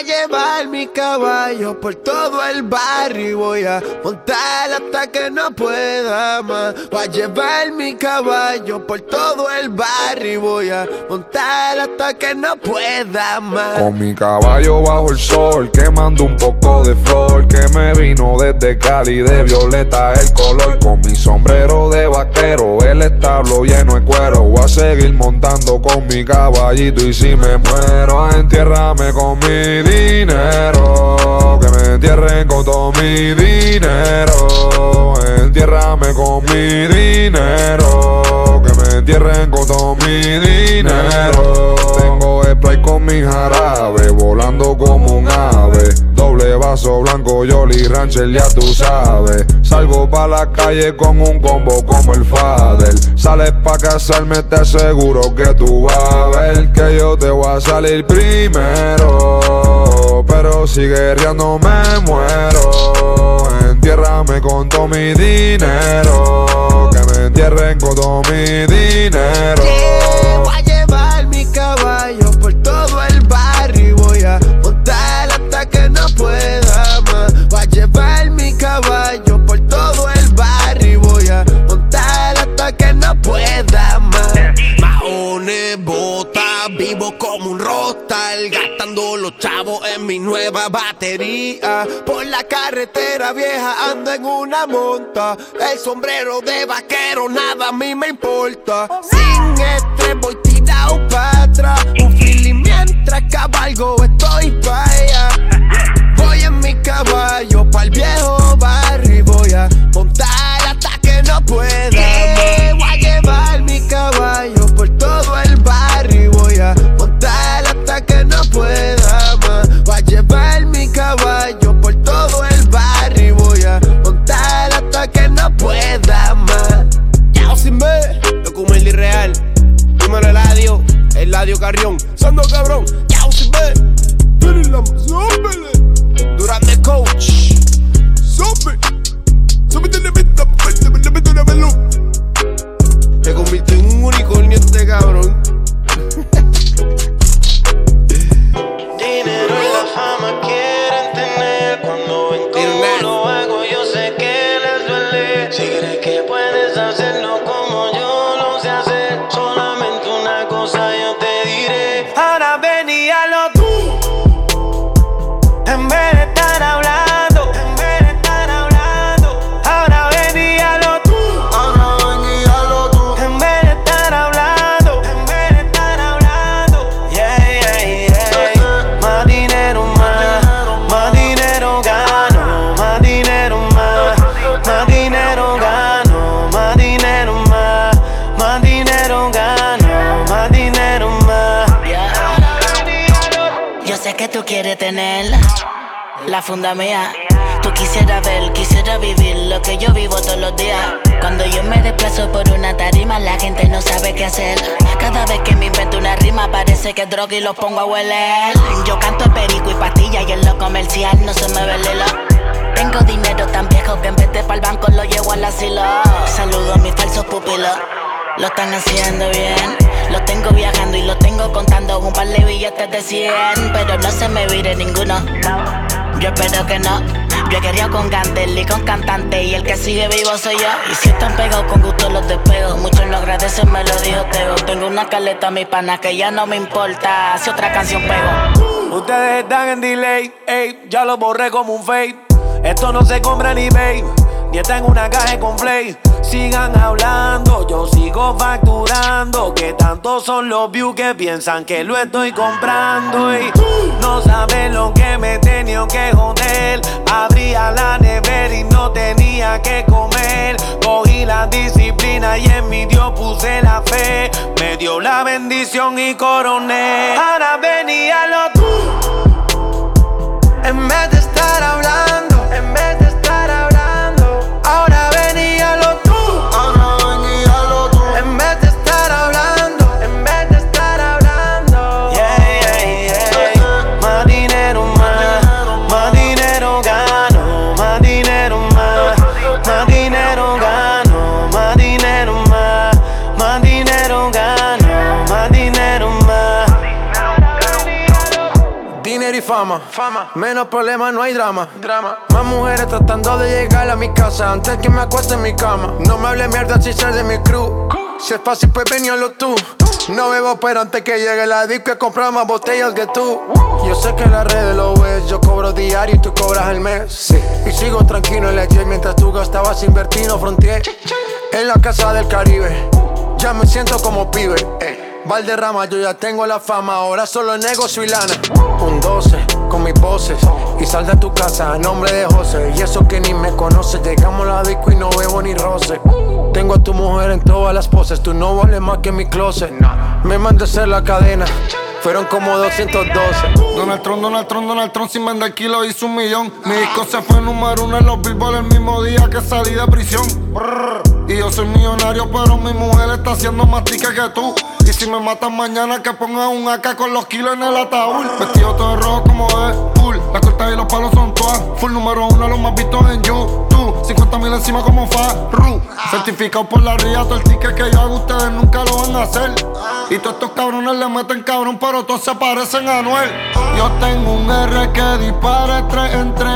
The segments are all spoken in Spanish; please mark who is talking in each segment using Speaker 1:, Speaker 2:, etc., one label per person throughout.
Speaker 1: a llevar mi caballo por todo el barrio y voy a montar hasta que no pueda más. Voy a llevar mi caballo por todo el barrio y voy a montar hasta que no pueda más.
Speaker 2: Con mi caballo bajo el sol, quemando un poco de flor que me vino desde Cali de violeta el color. Con mi sombrero de vaquero, el establo lleno de cuero. Voy a seguir montando con mi caballito y si me muero, entiérrame con mi dinero. Que me entierren con todo mi dinero. Entiérrame con mi dinero. Que me entierren con todo mi dinero. Tengo spray con mi jarabe, volando como un ave. Doble vaso blanco, Jolly Rancher, ya tú sabes. Salgo pa' la calle con un combo como el Fader. Sales pa' casarme, te aseguro que tú vas a ver que yo te voy a salir primero. Pero si guerreando me muero. Entiérrame con todo mi dinero. Que me entierren con todo mi dinero.
Speaker 1: Un rostal, gastando los chavos en mi nueva batería. Por la carretera vieja ando en una monta, el sombrero de vaquero nada a mí me importa. Sin estrés voy tirado para atrás, un feeling mientras cabalgo estoy pa' allá. Voy en mi caballo pa'l viejo barrio voy a montar hasta que no pueda. Voy a llevar mi caballo Eladio Carrión. Sando cabrón, ya sin ver. Pero la zómbele. Durante coach. Me convirtió en un unicornio este cabrón.
Speaker 3: Quieres tener la funda mía. Tú quisieras ver, quisiera vivir lo que yo vivo todos los días. Cuando yo me desplazo por una tarima, la gente no sabe qué hacer. Cada vez que me invento una rima, parece que es droga y lo pongo a hueler. Yo canto perico y pastilla y en lo comercial no se me ve el hilo. Tengo dinero tan viejo que en vez de pa'l banco lo llevo al asilo. Saludo a mis falsos pupilos. Lo están haciendo bien. Lo tengo viajando y lo tengo contando un par de billetes de 100. Pero no se me vire ninguno. Yo espero que no. Yo he querido con Gandel y con cantante. Y el que sigue vivo soy yo. Y si están pegados con gusto los despego. Muchos lo agradecen, me lo dijo Teo. Tengo una caleta, mi pana, que ya no me importa. Si otra canción pego.
Speaker 4: Ustedes están en delay, ey, ya lo borré como un fake. Esto no se compra ni babe, ni está en una caja con play. Sigan hablando, yo sigo facturando. Que tantos son los views que piensan que lo estoy comprando. Y no saben lo que me he tenido que joder. Abría la nevera y no tenía que comer. Cogí la disciplina y en mi Dios puse la fe. Me dio la bendición y coroné. Ahora venía lo tú. En vez de estar hablando, fama. Menos problemas, no hay drama. Drama. Más mujeres tratando de llegar a mi casa antes que me acueste en mi cama. No me hable mierda si ser de mi crew. Si es fácil, pues veníalo tú. No bebo, pero antes que llegue la disco he comprado más botellas que tú. Yo sé que la red lo ves, yo cobro diario y tú cobras el mes. Sí. Y sigo tranquilo en la jet mientras tú gastabas invertido frontier. En la casa del Caribe, ya me siento como pibe. Valderrama, yo ya tengo la fama, ahora solo negocio y lana. Un 12 con mis voces y sal de tu casa a nombre de José. Y eso que ni me conoce, llegamos a la disco y no bebo ni roce. Tengo a tu mujer en todas las poses, tú no vales más que mi closet. Me mandé ser la cadena. Fueron como 212.
Speaker 5: Donald Trump, Donald Trump, Donald Trump sin vender kilo hizo un millón. Mi disco se fue número uno en los billboards el mismo día que salí de prisión. Y yo soy millonario, pero mi mujer está haciendo más tica que tú. Y si me matan mañana, que ponga un AK con los kilos en el ataúd. Vestido todo rojo como es full. Las cortas y los palos son todas. Full número uno, los más vistos en YouTube. 50 mil encima como Farru. Certificado por la RIA, todo el ticket que yo hago, ustedes nunca lo van a hacer. Y todos estos cabrones le meten cabrón, pero todos se parecen a Noel. Yo tengo un R que dispara 3 en 3.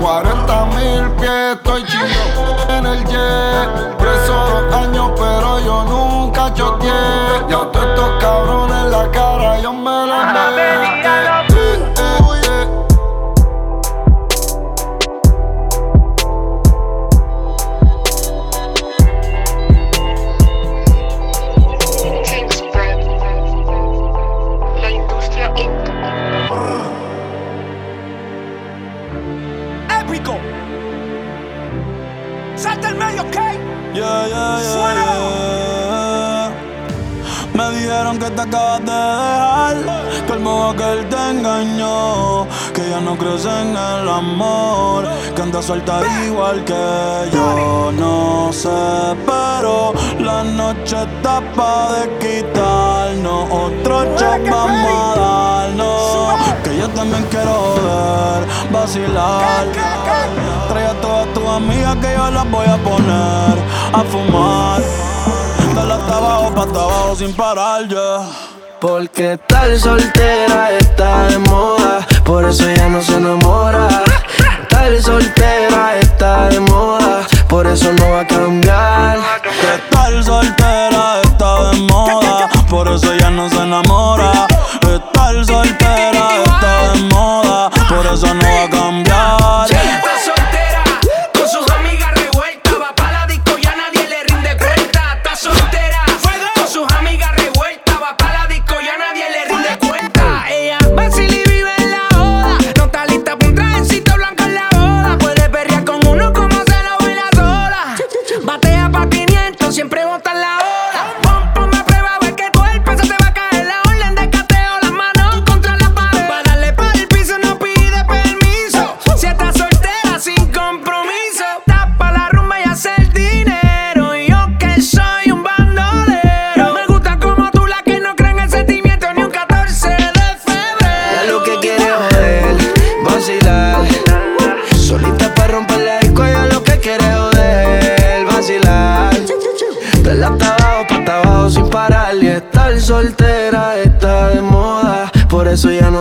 Speaker 5: 40 mil pies, estoy chido en el jet. Preso dos años, pero yo nunca choteé. Ya todos estos cabrones la cara, yo me los metí.
Speaker 6: Que te acabas de dejar, que el modo que él te engañó, que ya no crees en el amor, que andas suelta igual que yo. No sé, pero la noche está pa' de quitarnos, otro shot vamos a darnos, que yo también quiero ver, vacilar. Trae a todas tus amigas que yo las voy a poner a fumar. Dale hasta abajo, pa' hasta abajo sin parar, yeah.
Speaker 7: Porque estar soltera está de moda, por eso ella no se enamora. Estar soltera está de moda, por eso no va a cambiar.
Speaker 6: Que estar soltera está de moda, por eso ella no se enamora.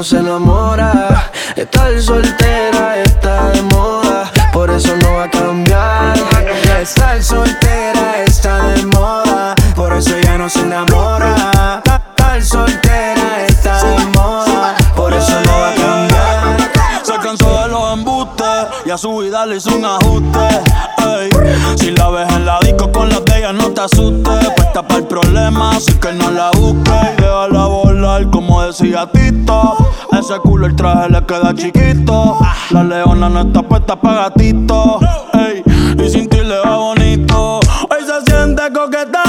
Speaker 8: Se
Speaker 7: enamora. Estar soltera está de moda, por eso no va a cambiar. Estar soltera está de moda, por eso ya no se enamora. Estar soltera está de moda, por eso no va a cambiar.
Speaker 6: Se cansó de los embustes y a su vida le hizo un ajuste. ey. Si la ves en la disco con las de ella, no te asustes. Puesta para el problema, así que no la busques. Como decía Tito. Ese culo el traje le queda chiquito. La leona no está puesta para gatito. ey. Y sin ti le va bonito. Hoy se siente coqueta,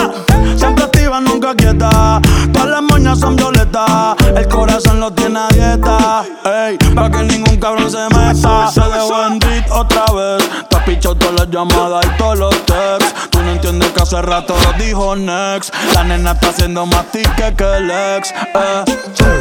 Speaker 6: siempre activa, nunca quieta. Todas las moñas son violetas, el corazón lo tiene a dieta. Ey, pa' que ningún cabrón se meta. Se dejó en otra vez. Te pichado todas las llamadas y todos los texts hace rato lo dijo next. La nena está haciendo más tica que el ex. Eh.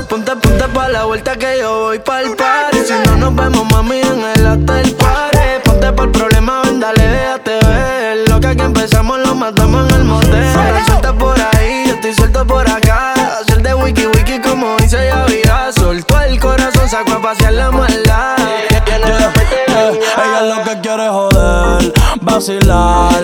Speaker 7: Ponte, ponte pa' la vuelta que yo voy pa'l party. Si no nos vemos, mami, en el hotel party. Ponte pa'l problema, ven, dale, déjate ver. Lo que aquí empezamos lo matamos en el motel. Ahora suelta por ahí, yo estoy suelto por acá. Hacer de wiki wiki como dice ya vida. Soltó el corazón, sacó a pasear la maldad. Yeah, yeah.
Speaker 6: Ella lo que quiere joder, vacilar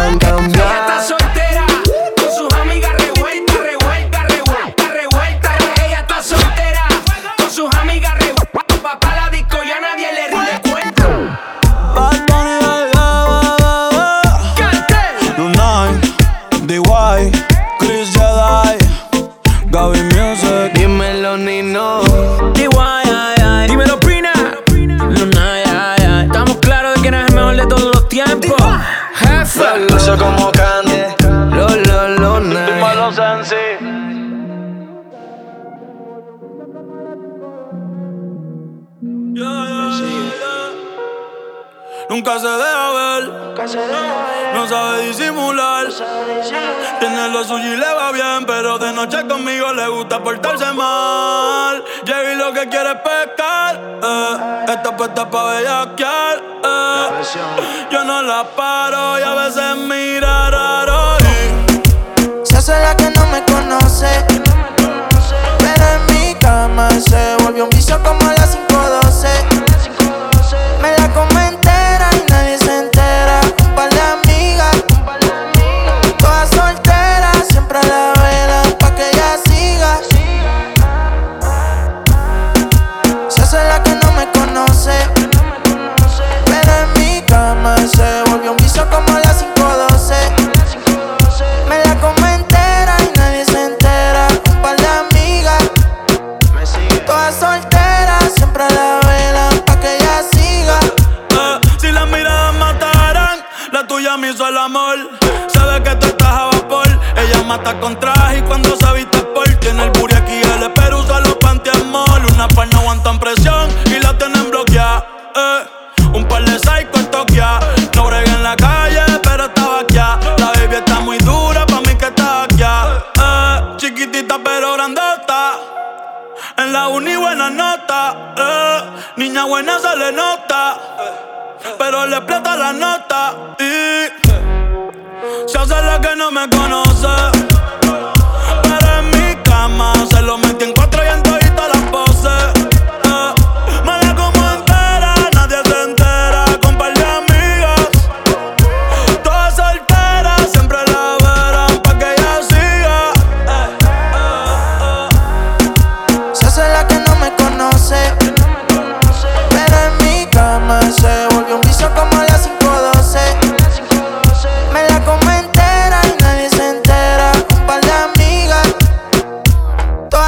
Speaker 6: Nunca se deja ver, no sabe disimular. Tiene lo suyo y le va bien, pero de noche conmigo le gusta portarse mal. Llega y lo que quiere es pescar, eh. Está puesta pa' bellaquear, eh. Yo no la paro y a veces mira raro. y
Speaker 9: Se hace la que no me conoce. Pero en mi cama se volvió un vicio como a las 5.12.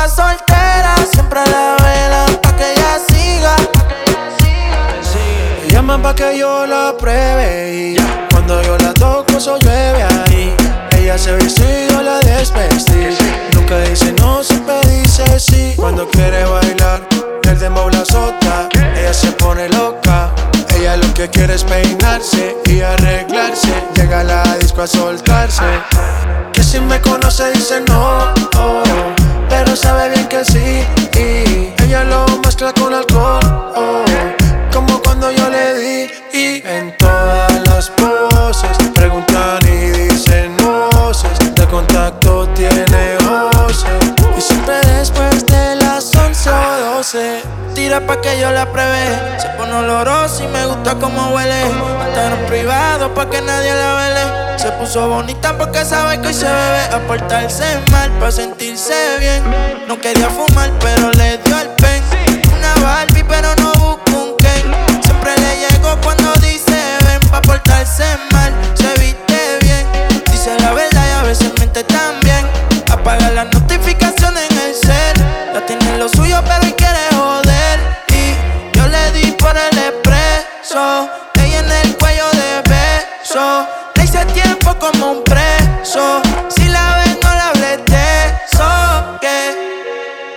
Speaker 9: todas solteras, siempre la velan pa' que ella siga. Me
Speaker 4: llaman pa' que yo la pruebe y cuando yo la toco eso llueve ahí. Ella se viste y la desvestí. Nunca dice no, siempre dice sí. Cuando quiere bailar, el dembow la azota. Ella se pone loca. Ella lo que quiere es peinarse y arreglarse. Llega a la disco a soltarse. Que si me conoce dice no, pero sabe bien que sí. Y ella lo mezcla con alcohol,
Speaker 9: Tira pa' que yo la pruebe. Se pone olorosa y me gusta como huele. Estar en privado pa' que nadie la vele. Se puso bonita porque sabe que hoy se bebe. A portarse mal pa' sentirse bien. No quería fumar, pero le dio el pen. Una Barbie, pero no busca un Ken. Siempre le llego cuando dice ven pa' portarse mal. Se viste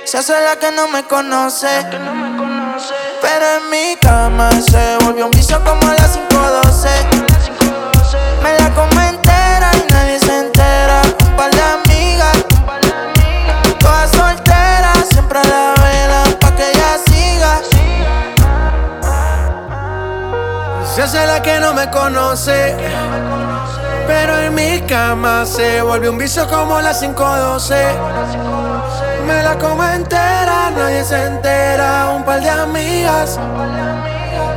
Speaker 9: Se hace la que no me conoce. Pero en mi cama se volvió un vicio como a las 512. Me la come entera y nadie se entera. Un par de amigas, todas solteras, siempre a la vela, pa' que ella siga.
Speaker 10: Se hace la que no me conoce. Pero en mi cama se volvió un vicio como a las 512. Me la como entera, nadie se entera. Un par de amigas,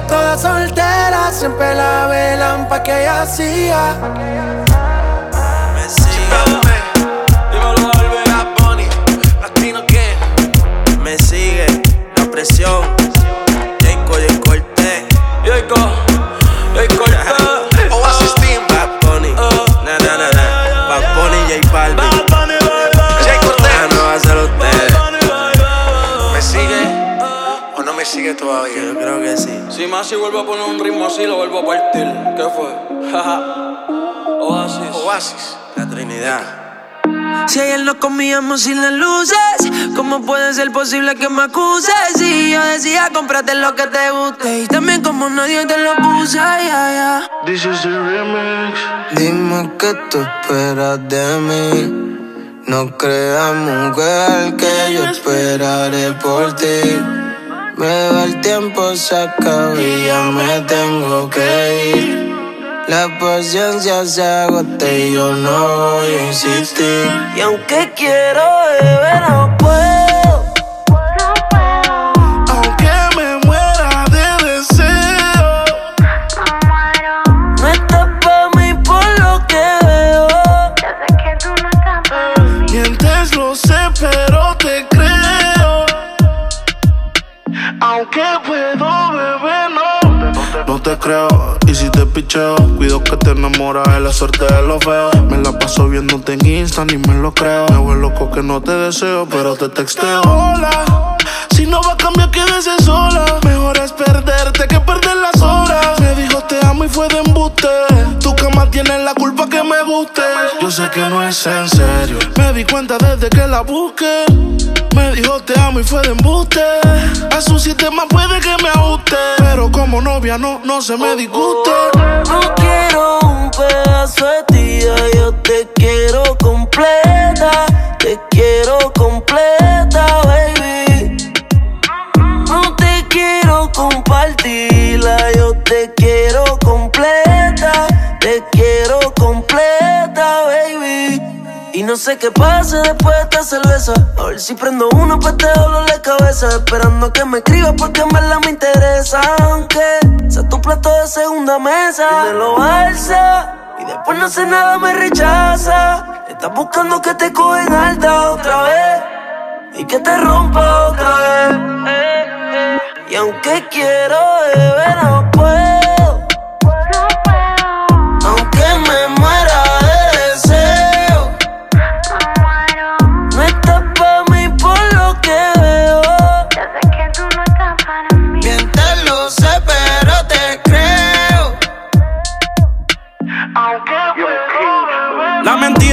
Speaker 10: todas solteras, siempre la velan pa' que ella hacía.
Speaker 11: Me sigue. La presión. Jacob y Cortés. Jacob, Jacob, todavía? Yo creo que sí.
Speaker 6: Si Masi vuelve a poner un ritmo así, lo vuelvo a partir. ¿Qué fue? Oasis.
Speaker 11: Oasis, la Trinidad.
Speaker 12: Si ayer nos comíamos sin las luces, ¿cómo puede ser posible que me acuses? Si yo decía, cómprate lo que te guste. Y también como nadie te lo puse, ya, ya.
Speaker 10: This is the remix.
Speaker 13: Dime qué tú esperas de mí. No creas, mujer, que yo esperaré por ti. Va el tiempo, se acaba y ya me tengo que ir. La paciencia se agota y yo no voy a insistir.
Speaker 12: Y aunque quiero beber, no puedo.
Speaker 10: Cuido que te enamoras de la suerte de los feos. Me la paso viéndote en Insta, ni me lo creo. Me voy loco que no te deseo, pero te texteo. Hola, si no va a cambiar, quédese sola. Mejor es perderte que perder las horas. Me dijo te amo y fue de embuste. Tu cama tiene la culpa que me guste. Yo sé que no es en serio. Me di cuenta desde que la busqué. Me dijo te amo y fue de embuste. A su sistema puede que me ajuste. Pero como novia no, no se me disguste.
Speaker 12: No quiero un pedazo de ti, yo te quiero completa. No sé qué pase después de esta cerveza. A ver si prendo uno pa' este dolor de cabeza. Esperando que me escriba porque en verdad me interesa. Aunque sea tu plato de segunda mesa. Y me lo alza. Y después no sé nada, me rechaza. Estás buscando que te cogen alta otra vez. Y que te rompa otra vez. Y aunque quiero beber,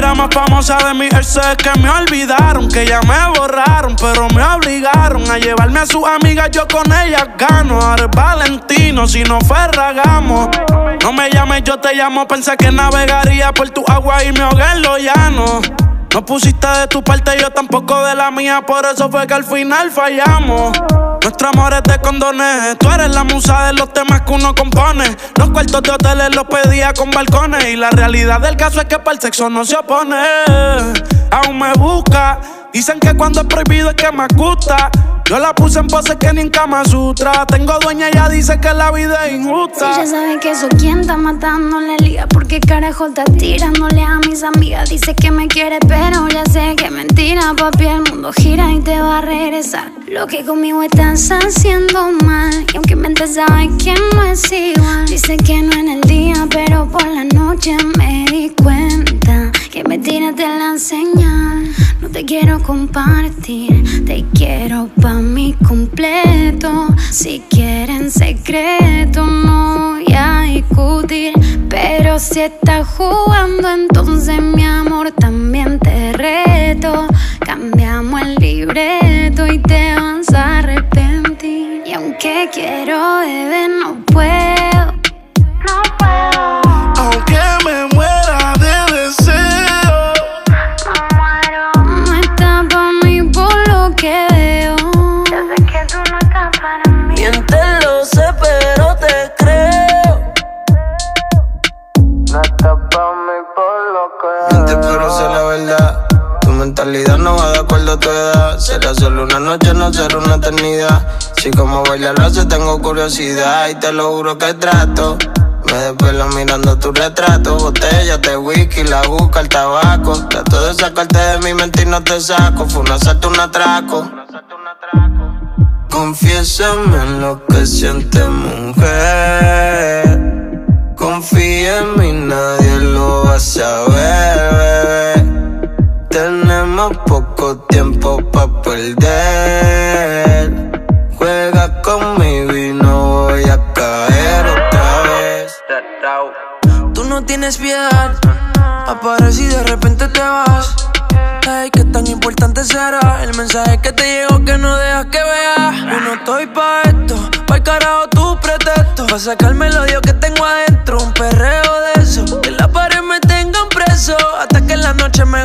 Speaker 10: La más famosa de mi ex es que me olvidaron, que ya me borraron, pero me obligaron a llevarme a sus amigas, yo con ellas gano. Ahora Valentino, si no ferragamos. No me llames, yo te llamo, pensé que navegaría por tu agua y me ahogué en lo llano. No pusiste de tu parte, yo tampoco de la mía, por eso fue que al final fallamos. Nuestro amor es de condones, tú eres la musa de los temas que uno compone. Los cuartos de hoteles los pedía con balcones. Y la realidad del caso es que para el sexo no se opone. Aún me busca, dicen que cuando es prohibido es que me gusta. Yo la puse en pose que ni en Kama Sutra. Tengo dueña, ella dice que la vida es injusta.
Speaker 14: Si ya saben que soy quien está matando la liga Porque carajo está tirándole a mis amigas Dice que me quiere pero ya sé que mentira Papi, el mundo gira y te va a regresar Lo que conmigo estás haciendo mal Y aunque mente sabes que no es igual Dice que no en el día pero por la noche me di cuenta Que me tiraste la señal te quiero compartir Te quiero pa' mí completo. Si quieren secreto no voy a discutir. Pero si estás jugando entonces mi amor también te reto. Cambiamos el libreto y te vas a arrepentir. Y aunque quiero beber no puedo. No puedo
Speaker 10: mentalidad
Speaker 14: no va de acuerdo a
Speaker 12: tu edad. Será solo una noche,
Speaker 13: no será una eternidad. Si como baila lo hace, tengo curiosidad y te lo juro que trato. Me desvelo mirando tu retrato, botellas de whisky, la busca, el tabaco. Trato de sacarte de mi mente y no te saco. Fue un asalto, un atraco. Confiésame en lo que sientes, mujer. Confía en mí, nadie lo va a saber. Tenemos poco tiempo para perder. Juega conmigo y no voy a caer otra vez.
Speaker 12: Tú no tienes piedad, apareces y de repente te vas. Ay, qué tan importante será el mensaje que te llegó que no dejas que vea. Yo no estoy pa' esto, pa' el carajo tu pretexto. Pa' sacarme el odio que tengo adentro, un perreo de eso. Que la pared me tengan preso, hasta que en la noche me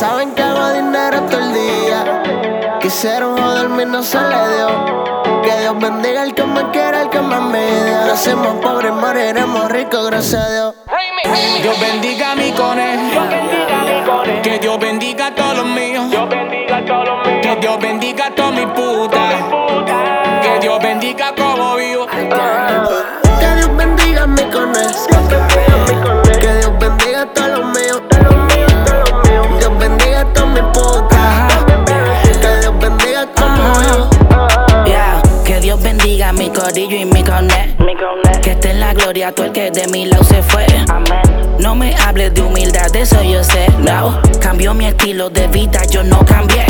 Speaker 1: saben que hago dinero todo el día. Quisieron joderme y no se le dio. Que Dios bendiga al que me quiera, al que me envidia. Nacemos pobres, moriremos ricos, gracias a Dios.
Speaker 15: Dios bendiga a mi cone. Que Dios bendiga a todos los míos. Que Dios bendiga a todos mis putas. Que Dios bendiga como vivo.
Speaker 1: Que Dios bendiga a mi conex. Que Dios bendiga a todos
Speaker 3: gloria todo el que de mi lado se fue. No me hables de humildad, de eso yo sé. No, cambió mi estilo de vida, yo no cambié.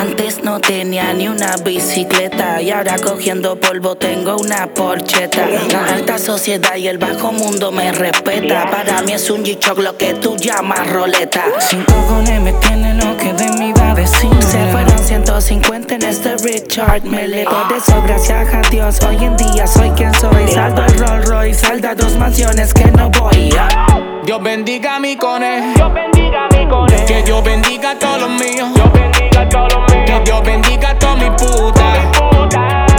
Speaker 3: Antes no tenía ni una bicicleta y ahora cogiendo polvo tengo una porcheta. La alta sociedad y el bajo mundo me respeta. Para mí es un G-Shock lo que tú llamas roleta. Sin cojones me tiene lo que de mí va a decir. Se fueron 150 en este Richard me le Por eso gracias a Dios hoy en día soy quien soy. Saldo el Rolls Royce, salda dos mansiones que no voy a.
Speaker 15: Dios bendiga a mi cone. Que Dios bendiga a todos los míos. Que Dios bendiga a todos mis putas.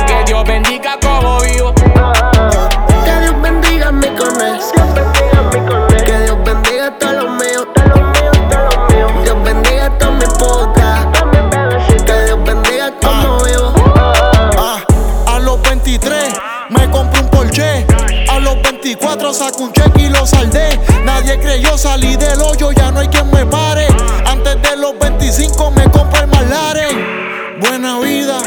Speaker 15: Que Dios bendiga como vivo.
Speaker 1: Que Dios bendiga a mi conex. Que Dios bendiga a todos
Speaker 16: un cheque y lo saldé. Nadie creyó salir del hoyo, ya no hay quien me pare. Antes de los 25 me compré el McLaren. Buena vida,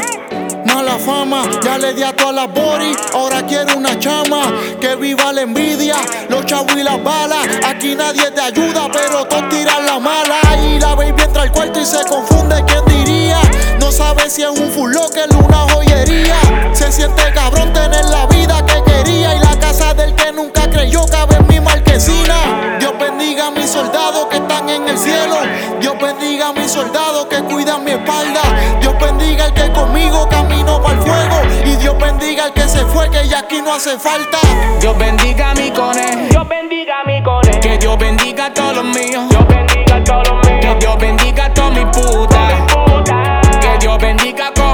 Speaker 16: mala fama. Ya le di a todas las body, ahora quiero una chama. Que viva la envidia, los chavos y las balas. Aquí nadie te ayuda, pero todos tiran la mala. Y la baby entra al cuarto y se confunde, ¿quién diría? No sabe si es un full locker o una joyería. Se siente cabrón tener la vida que quería. Y la casa del que nunca creyó cabe en mi marquesina. Dios bendiga a mis soldados que están en el cielo. Dios bendiga a mis soldados que cuidan mi espalda. Dios bendiga al que conmigo camino para el fuego. Y Dios bendiga al que se fue, que ya aquí no hace falta.
Speaker 15: Dios bendiga a mi cone. Dios bendiga a mi cone. Que Dios bendiga a todos los míos. Que Dios bendiga a todos mis putas. Que Dios bendiga vivo.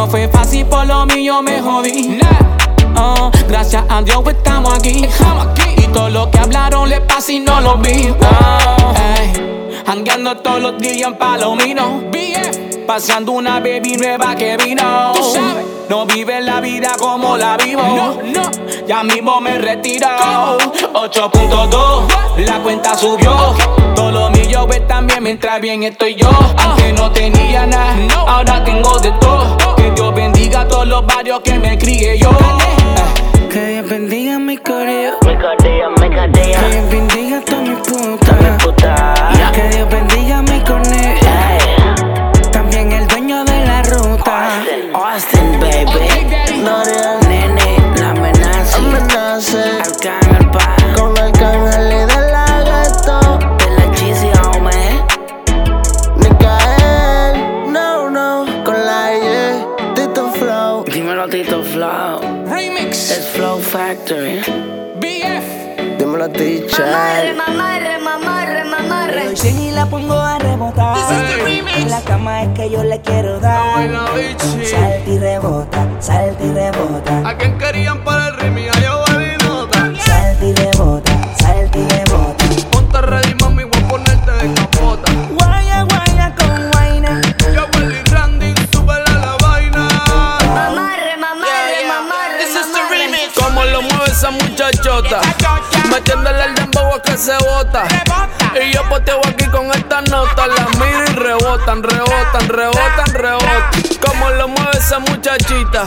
Speaker 15: No fue fácil, por lo mío me jodí. Ah, gracias a Dios pues, estamos aquí. Y todo lo que hablaron le pasa y no lo vi. Ah, ey, Jangueando todos los días en Palomino. Paseando una baby nueva que vino. No vive la vida como la vivo. No, no. Ya mismo me retiro. 8.2, la cuenta subió. Todo lo mío ve también mientras bien estoy yo. Aunque no tenía nada, ahora tengo de todo. Que Dios bendiga a todos los barrios que me crié yo.
Speaker 17: Que Dios bendiga mi coreo.
Speaker 1: Me cadea, me cadea.
Speaker 17: Que Dios bendiga a toda mi puta.
Speaker 1: puta.
Speaker 18: Mamarre,
Speaker 19: teacher.
Speaker 18: mamarre, mamarre, mamarre.
Speaker 17: Doy 100 y la pongo a rebotar. En la cama es que yo le quiero dar. Salta y rebota, salta y rebota.
Speaker 20: ¿A quién querían para el ritmo? Yo valí nota.
Speaker 17: Salta y rebota, salta y rebota.
Speaker 20: Ponte ready, mami, voy a ponerte de capota.
Speaker 17: Guaya, guaya con guayna.
Speaker 20: Yo, Willy Randy, súbele la vaina.
Speaker 18: Mamarre, mamarre, mamarre, mamarre.
Speaker 20: Cómo lo mueve esa muchachota. Metiéndole el se bota. Y yo poteo aquí con esta nota. La miro y rebotan, rebotan, rebotan, rebotan. Cómo lo mueve esa muchachita.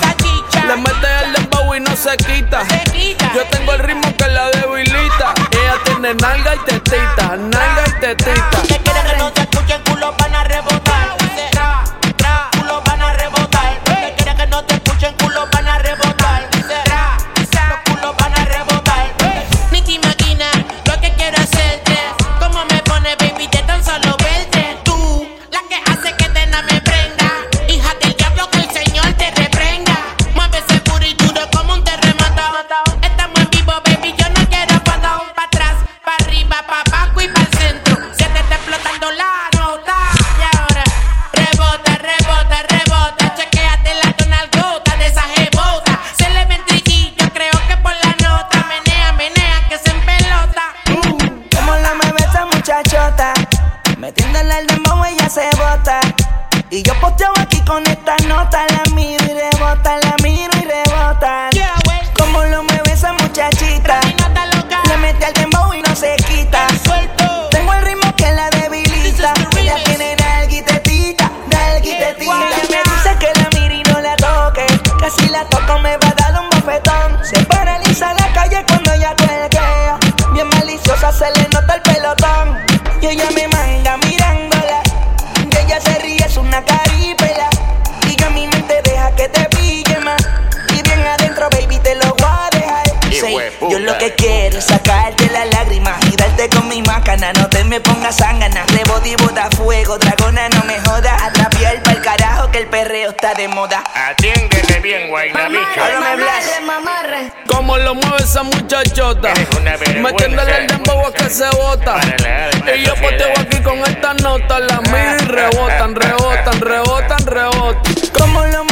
Speaker 20: Le mete el dembow y no se quita. Yo tengo el ritmo que la debilita. Ella tiene nalga y tetita, nalga y tetita.
Speaker 17: Pongas zángana. Rebote y bota fuego, dragona, no me jodas. Atrapiar pa'l carajo que el perreo está de moda.
Speaker 21: Atiéndeme bien, guaynabicho.
Speaker 18: Mamarre,
Speaker 17: Háblame, Blas.
Speaker 18: mamarre, mamarre.
Speaker 20: Cómo lo mueve esa muchachota. Metiéndole el dembow a que se bota. Y yo poteo aquí con esta nota. La miro y rebotan, rebotan, rebotan, rebotan.
Speaker 17: Como lo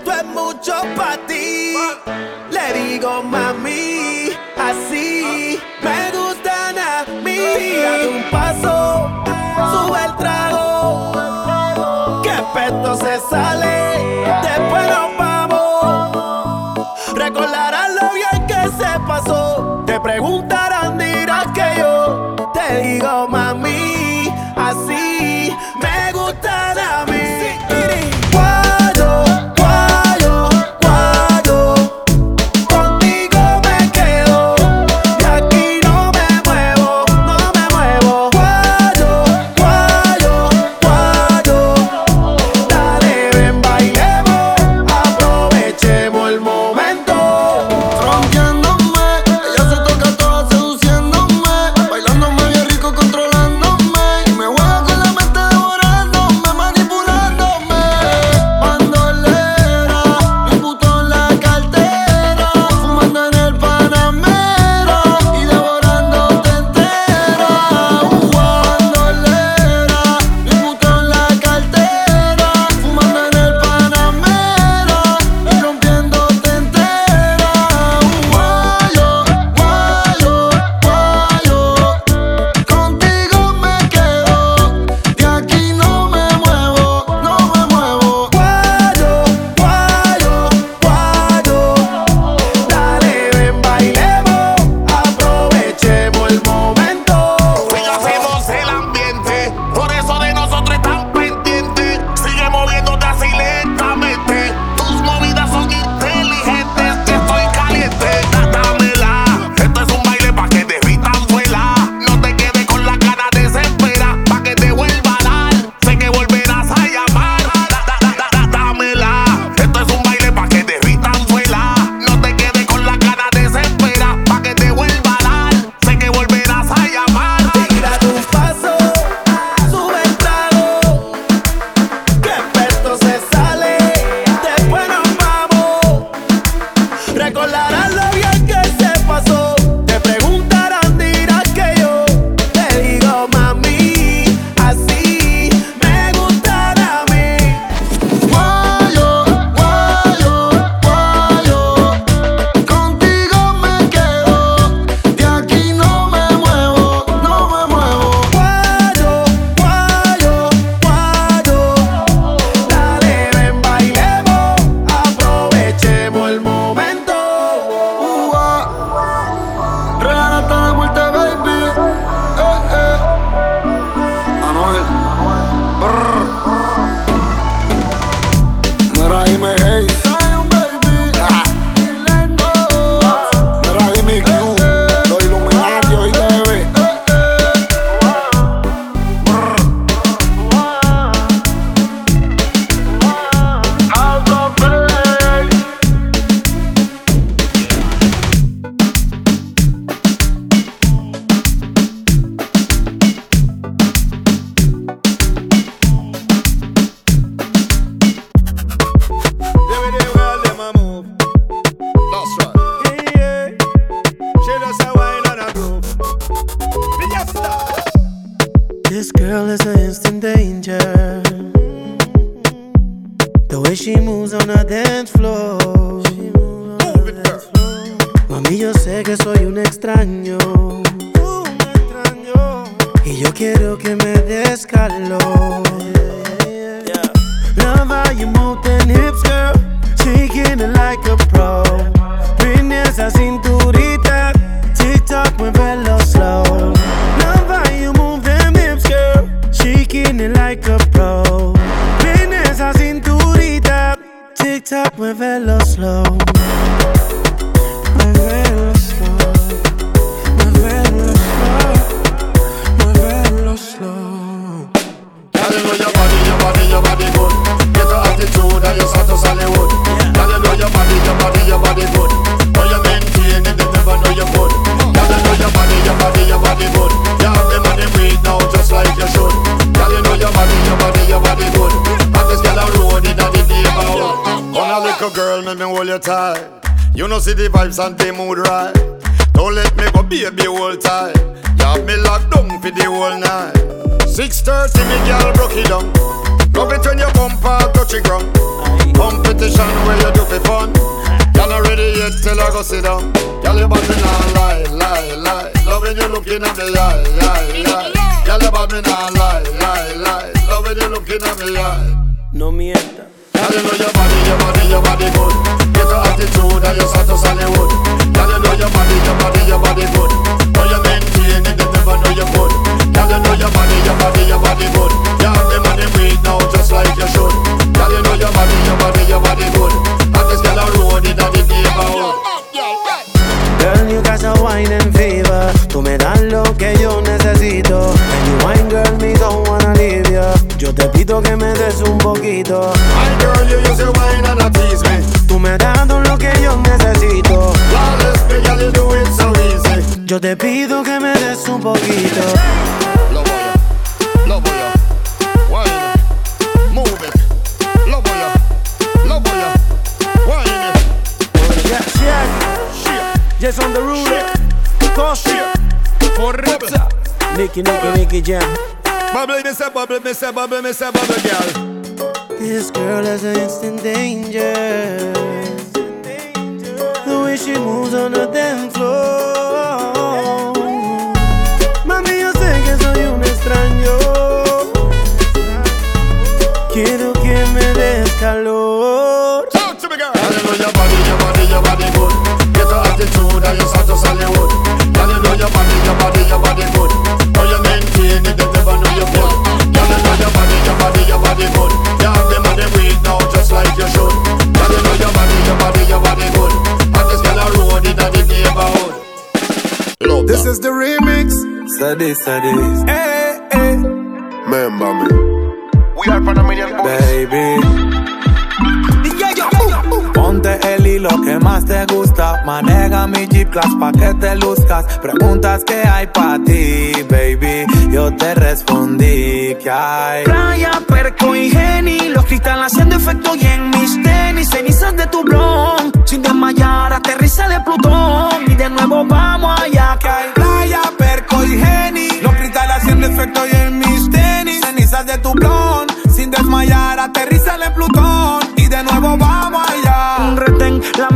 Speaker 4: esto es mucho para ti. Le digo mami, así me gustan a mí. Un paso, sube el trago. Que peto se sale, después nos vamos. Recordarás lo bien que se pasó. Te preguntarán, you
Speaker 22: tight. You know see the vibes and the mood right. Don't let me go, baby, hold tight. You have me locked down for the whole night. 6.30 me girl broke it down Love it when your bumper touch the ground Competition where you do for fun Y'all not ready yet till I go sit down Y'all you me nah lie, lie, lie Love when you looking at me eye, eye, eye Y'all about me nah lie, lie, lie Love when you looking at me eye
Speaker 4: No mienta.
Speaker 22: Y'all you know your body, your body, your body good. Get your attitude and your status Hollywood. Y'all you know your body, your body, your body good. Know you maintain it, they never know you good. Y'all you know your body, your body, your body good. You have the weed now just like you should. Y'all you know your body, your body, your body good. Hottest girl on road in the neighborhood.
Speaker 4: Girl, you got a wine and fever. Tú me das lo que yo necesito. And you wine, girl, me don't. Yo te pido que me des un poquito.
Speaker 22: My girl, you use your wine and a tease me
Speaker 4: Tú me das todo lo que yo necesito.
Speaker 22: Flawless, girl, you do it so easy
Speaker 4: Yo te pido que me des un poquito.
Speaker 22: Love how you Wine it
Speaker 4: Yeah, shit. Jason the Ruler. Costa.
Speaker 22: Forreza
Speaker 4: Nicky, Nicky, Nicky Jam.
Speaker 22: Bubble, me say bubble, me say bubble, me say bubble, girl.
Speaker 4: This girl is an instant danger. The way she moves on the dance floor. Mami, yo sé que soy un extraño. Quiero que me des calor.
Speaker 22: Talk to me, girl.
Speaker 23: Hey, hey. Remember me.
Speaker 6: We are Panamanian Baby. Ponte el hilo que más te gusta. Maneja mi G-Class pa' que te luzcas. Preguntas que hay pa' ti, baby. Yo te respondí que hay.
Speaker 24: Playa, perco y geni, los cristales haciendo efecto y en mis tenis, cenizas de tu blon, desmayar, aterriza de Plutón y de nuevo vamos allá que
Speaker 6: Playa, perco y geni. Los cristales haciendo efecto y en mis tenis. Cenizas de tu blon. Sin desmayar, aterriza en Plutón. Y de nuevo vamos allá.
Speaker 24: un retén, la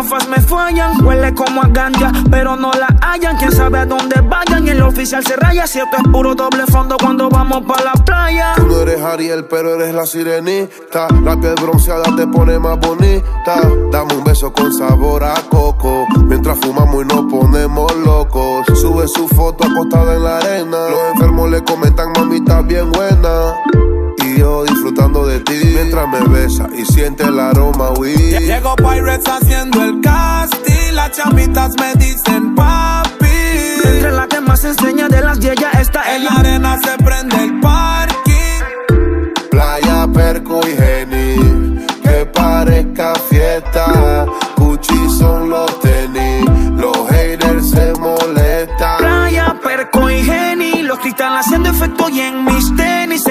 Speaker 24: gafas me fallan, huele como a ganja, pero no la hallan, quién sabe a dónde vayan el oficial se raya, si esto es puro doble fondo cuando vamos pa' la playa.
Speaker 23: Tú no eres Ariel, pero eres la sirenita. La piel bronceada te pone más bonita. Dame un beso con sabor a coco. Mientras fumamos y nos ponemos locos. Sube su foto acostada en la arena. Los enfermos le comentan, mami, bien buena. Yo disfrutando de ti mientras me besa y siente el aroma, we.
Speaker 25: Llegó Pirates haciendo el casting, las chamitas me dicen papi.
Speaker 26: Entre la que más enseña de las 10 ya está
Speaker 25: En la arena se prende el parking.
Speaker 23: Playa, perco y geni, que parezca fiesta. Gucci son los tenis, los haters se molestan.
Speaker 26: Playa, perco y geni, los cristales haciendo efecto y en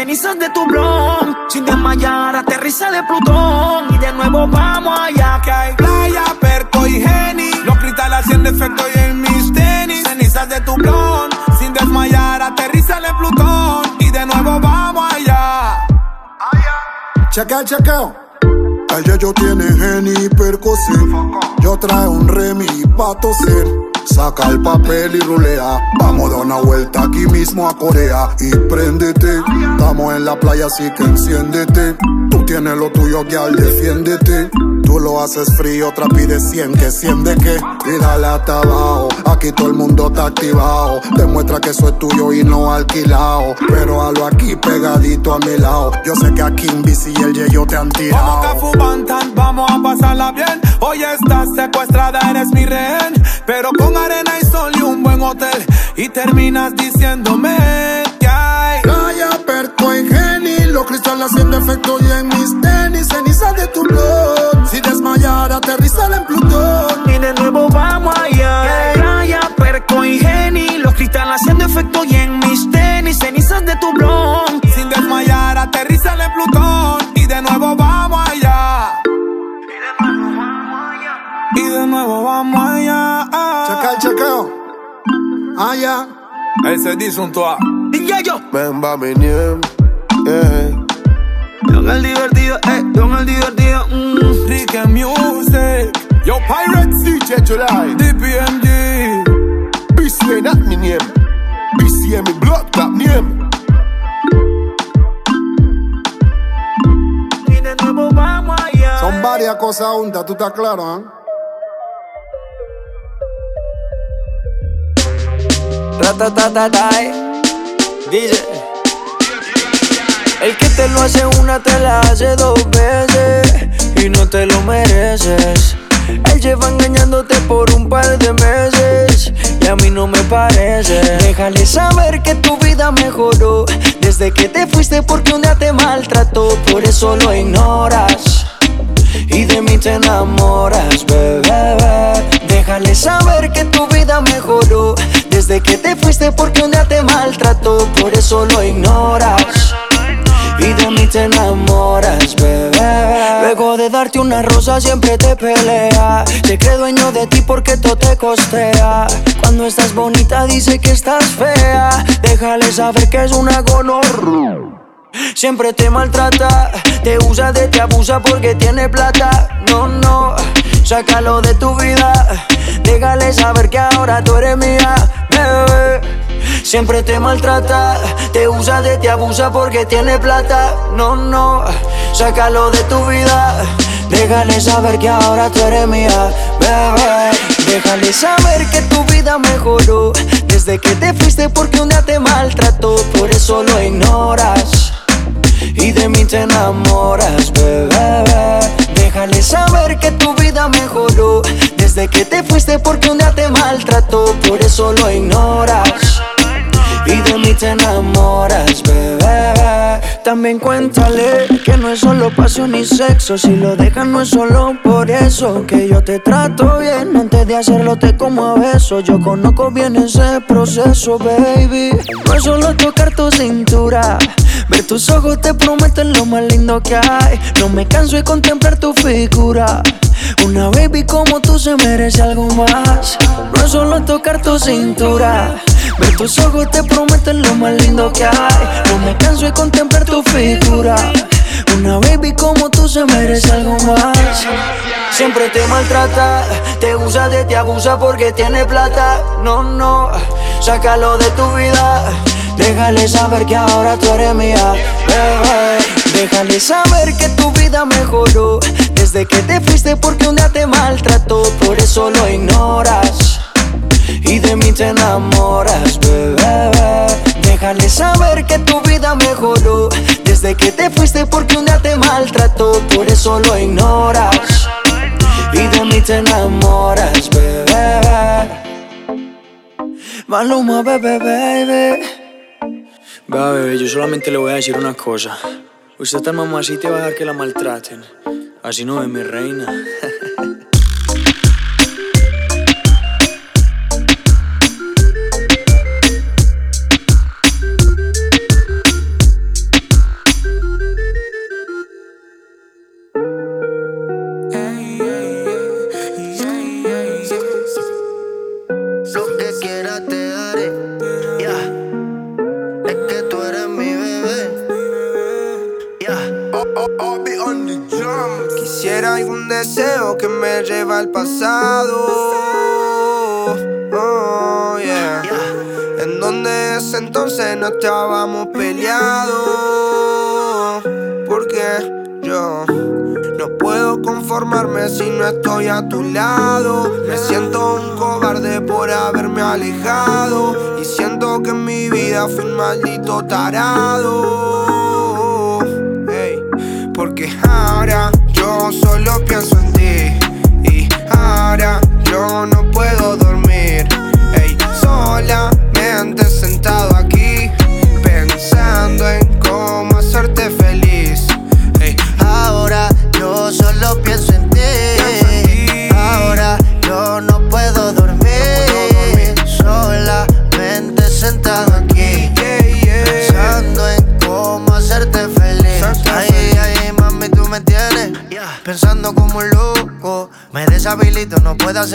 Speaker 26: cenizas de tu blon. Sin desmayar, aterriza de Plutón y de nuevo vamos allá.
Speaker 25: Que hay playa, perco y geni. Los cristales haciendo efecto y en mis tenis. Cenizas de tu blon. Sin desmayar, aterriza en Plutón. Y de nuevo vamos allá.
Speaker 27: Chequea, chequeo. El yo tiene Geni y. Yo trae un Remy pa' toser. Saca el papel y rulea. Vamos a dar una vuelta aquí mismo a Corea. Y préndete. Estamos en la playa, así que enciéndete. Tú tienes lo tuyo, al defiéndete. Tú lo haces frío, otra pide 100, que 100 de qué. Y dale hasta abajo. Aquí todo el mundo está activado. Demuestra que eso es tuyo y no alquilado. Pero halo aquí pegadito a mi lado. Yo sé que aquí Invisi y el Yeyo te han
Speaker 25: Vamos
Speaker 27: tirado.
Speaker 25: Cafu Bantan, vamos a pasarla bien. Hoy estás secuestrada, eres mi rehén. Pero con arena y sol y un buen hotel. Y terminas diciéndome que hay.
Speaker 27: Playa, perco y geni, los cristales haciendo efecto y en mis tenis, cenizas de tu blog.
Speaker 26: Efecto y en mis tenis, cenizas de tu blon.
Speaker 25: Sin desmayar, aterriza en Plutón. Y de nuevo vamos allá. Y de nuevo vamos allá.
Speaker 27: Checa el chequeo. Ah, ya.
Speaker 25: Ese dice un toa.
Speaker 26: Y ya yo.
Speaker 23: Ven, va mi niem, yeah.
Speaker 26: Don el divertido, eh, don el divertido. Mm.
Speaker 25: Rick and Music. Yo, Pirates.
Speaker 23: DJ July,
Speaker 25: DPMG.
Speaker 23: BCA not mi name, BCA mi blood clot name.
Speaker 27: Son varias cosas juntas, tú estás claro, ¿ah?
Speaker 26: Ratatatatay. Dice. El que te lo hace una te la hace dos veces y no te lo mereces. Él lleva engañándote por un par de meses a mí no me parece. Déjale saber que tu vida mejoró desde que te fuiste porque un día te maltrató, por eso lo ignoras. Y de mí te enamoras, bebé. Déjale saber que tu vida mejoró desde que te fuiste porque un día te maltrató, por eso lo ignoras. Y de mí te enamoras, bebé. Luego de darte una rosa siempre te pelea. Se cree dueño de ti porque todo te costea. Cuando estás bonita dice que estás fea. Déjale saber que es una gonorrea. Siempre te maltrata, te usa de te abusa porque tiene plata. No, no, sácalo de tu vida. Déjale saber que ahora tú eres mía, bebé. Siempre te maltrata, te usa de te abusa porque tiene plata. No, no, sácalo de tu vida. Déjale saber que ahora tú eres mía, bebé. Déjale saber que tu vida mejoró desde que te fuiste porque un día te maltrató. Por eso lo ignoras y de mí te enamoras, bebé. Déjale saber que tu vida mejoró desde que te fuiste porque un día te maltrató, por eso lo ignoras. Y de mí te enamoras, bebé. También cuéntale que no es solo pasión y sexo. Si lo dejan, no es solo por eso. Que yo te trato bien antes de hacerlo, te como a beso. Yo conozco bien ese proceso, baby. No es solo tocar tu cintura. Ver tus ojos te prometen lo más lindo que hay. No me canso de contemplar tu figura. Una baby como tú se merece algo más. No es solo tocar tu cintura. Ver tus ojos te prometen lo más lindo que hay. No me canso de contemplar tu figura. Una baby como tú se merece algo más. Siempre te maltrata, te usa de te abusa porque tiene plata. No, no, sácalo de tu vida. Déjale saber que ahora tú eres mía, bebé. Déjale saber que tu vida mejoró desde que te fuiste porque un día te maltrató, por eso lo ignoras y de mí te enamoras, bebé. Déjale saber que tu vida mejoró desde que te fuiste porque un día te maltrató, por eso lo ignoras. Y de mí te enamoras, bebé. Maluma, bebé, baby.
Speaker 28: Va, bebé, yo solamente le voy a decir una cosa. Usted tan mamacita y va a dejar que la maltraten. Así no es mi reina.
Speaker 29: Pasado. Oh, yeah. En donde ese entonces no estábamos peleados. Porque yo no puedo conformarme si no estoy a tu lado. Me siento un cobarde por haberme alejado. Y siento que en mi vida fui un maldito tarado. Porque ahora yo solo pienso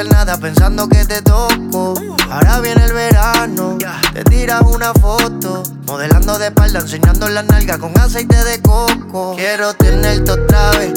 Speaker 30: nada pensando que te toco. Ahora viene el verano. Te tiras una foto. Modelando de espalda, enseñando la nalga con aceite de coco. Quiero tenerte otra vez.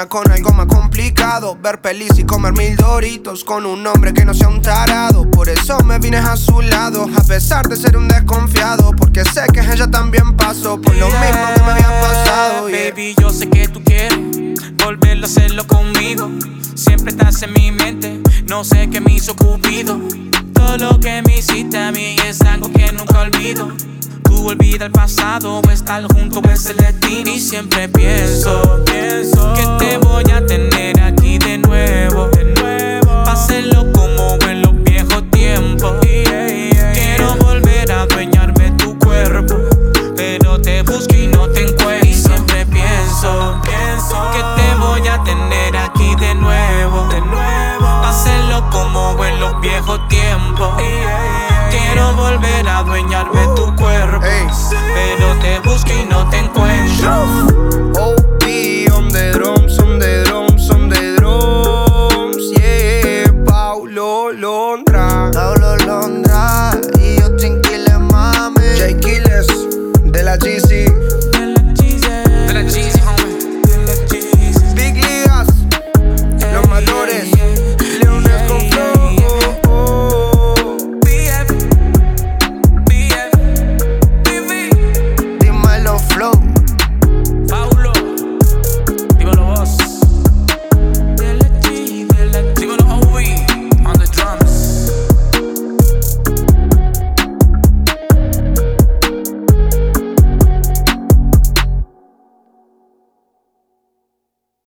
Speaker 29: Sueña con algo más complicado. Ver pelis y comer mil doritos con un hombre que no sea un tarado. Por eso me vine a su lado, a pesar de ser un desconfiado. Porque sé que ella también pasó por lo mismo que me había pasado. yeah.
Speaker 15: Baby, yo sé que tú quieres volverlo a hacerlo conmigo. Siempre estás en mi mente, no sé qué me hizo Cupido. Todo lo que me hiciste a mí es algo que nunca olvido. Olvida el pasado, o estar junto es el destino. Y siempre pienso, pienso que te voy a tener aquí de nuevo. De nuevo. Como en los viejos tiempos. Quiero volver a adueñarme tu cuerpo. Pero te busco y no te encuentro. Y siempre pienso, pienso que te voy a tener aquí de nuevo. De nuevo. Como en los viejos tiempos. Quiero volver a adueñarme tu cuerpo. Pero te busco y no te encuentro.